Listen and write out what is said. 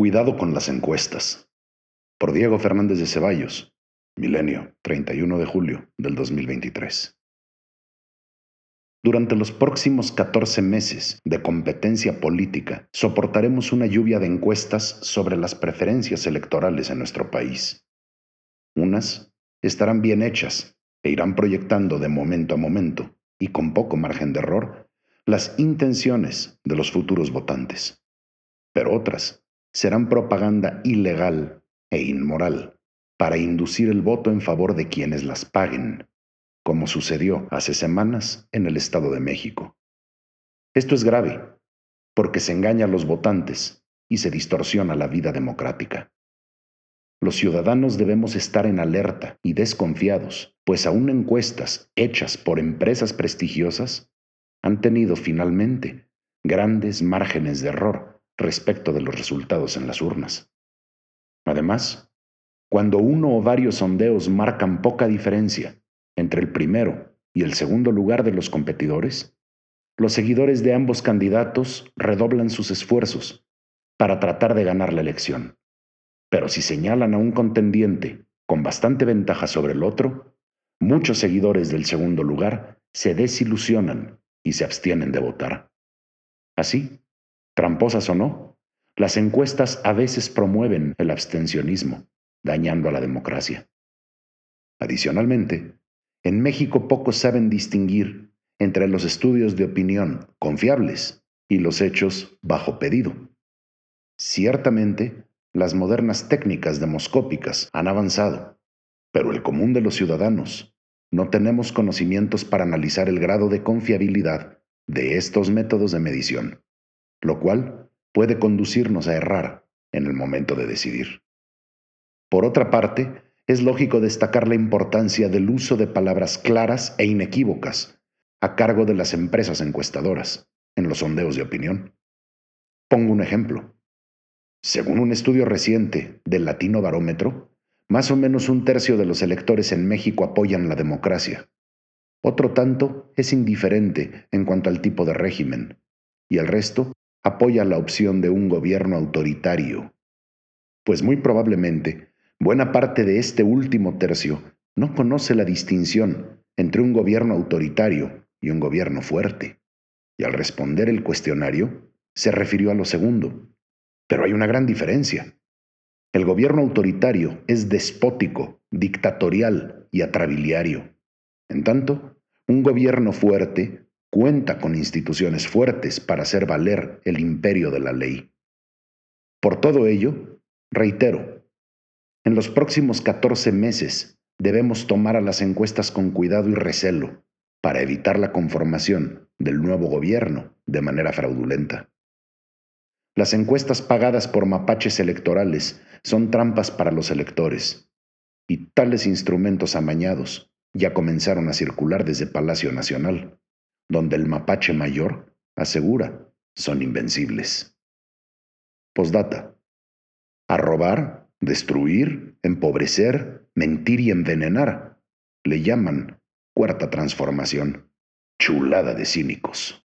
Cuidado con las encuestas. Por Diego Fernández de Ceballos, Milenio, 31 de julio del 2023. Durante los próximos 14 meses de competencia política, soportaremos una lluvia de encuestas sobre las preferencias electorales en nuestro país. Unas estarán bien hechas e irán proyectando de momento a momento, y con poco margen de error, las intenciones de los futuros votantes. Pero otras serán propaganda ilegal e inmoral para inducir el voto en favor de quienes las paguen como sucedió hace semanas en el Estado de México. Esto es grave, porque se engaña a los votantes y se distorsiona la vida democrática. Los ciudadanos debemos estar en alerta y desconfiados, pues aún encuestas hechas por empresas prestigiosas han tenido finalmente grandes márgenes de error respecto de los resultados en las urnas. Además, cuando uno o varios sondeos marcan poca diferencia entre el primero y el segundo lugar de los competidores, los seguidores de ambos candidatos redoblan sus esfuerzos para tratar de ganar la elección. Pero si señalan a un contendiente con bastante ventaja sobre el otro, muchos seguidores del segundo lugar se desilusionan y se abstienen de votar. Así, tramposas o no, las encuestas a veces promueven el abstencionismo, dañando a la democracia. Adicionalmente, en México pocos saben distinguir entre los estudios de opinión confiables y los hechos bajo pedido. Ciertamente, las modernas técnicas demoscópicas han avanzado, pero el común de los ciudadanos no tenemos conocimientos para analizar el grado de confiabilidad de estos métodos de medición, lo cual puede conducirnos a errar en el momento de decidir. Por otra parte, es lógico destacar la importancia del uso de palabras claras e inequívocas a cargo de las empresas encuestadoras en los sondeos de opinión. Pongo un ejemplo. Según un estudio reciente del Latino Barómetro, más o menos un tercio de los electores en México apoyan la democracia. Otro tanto es indiferente en cuanto al tipo de régimen, y el resto apoya la opción de un gobierno autoritario. Pues muy probablemente Buena parte de este último tercio no conoce la distinción entre un gobierno autoritario y un gobierno fuerte, y al responder el cuestionario se refirió a lo segundo. Pero hay una gran diferencia. El gobierno autoritario es despótico, dictatorial y atrabiliario. En tanto, un gobierno fuerte cuenta con instituciones fuertes para hacer valer el imperio de la ley. Por todo ello, reitero, en los próximos 14 meses debemos tomar a las encuestas con cuidado y recelo para evitar la conformación del nuevo gobierno de manera fraudulenta. Las encuestas pagadas por mapaches electorales son trampas para los electores, y tales instrumentos amañados ya comenzaron a circular desde Palacio Nacional, donde el mapache mayor asegura son invencibles. Postdata. A robar destruir, empobrecer, mentir y envenenar. Le llaman cuarta transformación. Chulada de cínicos.